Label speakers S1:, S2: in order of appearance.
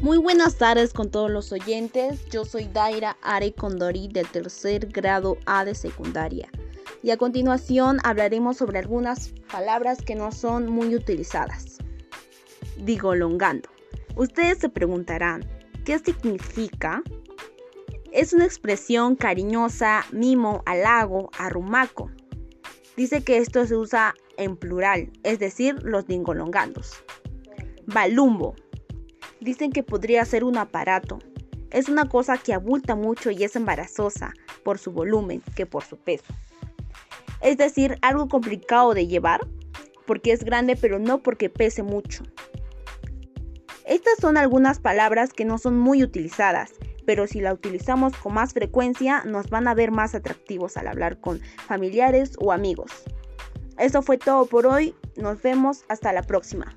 S1: Muy buenas tardes con todos los oyentes. Yo soy Daira Are Condori del tercer grado A de secundaria. Y a continuación hablaremos sobre algunas palabras que no son muy utilizadas. Digolongando. Ustedes se preguntarán, ¿qué significa? Es una expresión cariñosa, mimo, halago, arrumaco. Dice que esto se usa en plural, es decir, los dingolongandos. Balumbo Dicen que podría ser un aparato. Es una cosa que abulta mucho y es embarazosa por su volumen que por su peso. Es decir, algo complicado de llevar porque es grande pero no porque pese mucho. Estas son algunas palabras que no son muy utilizadas, pero si la utilizamos con más frecuencia nos van a ver más atractivos al hablar con familiares o amigos. Eso fue todo por hoy, nos vemos hasta la próxima.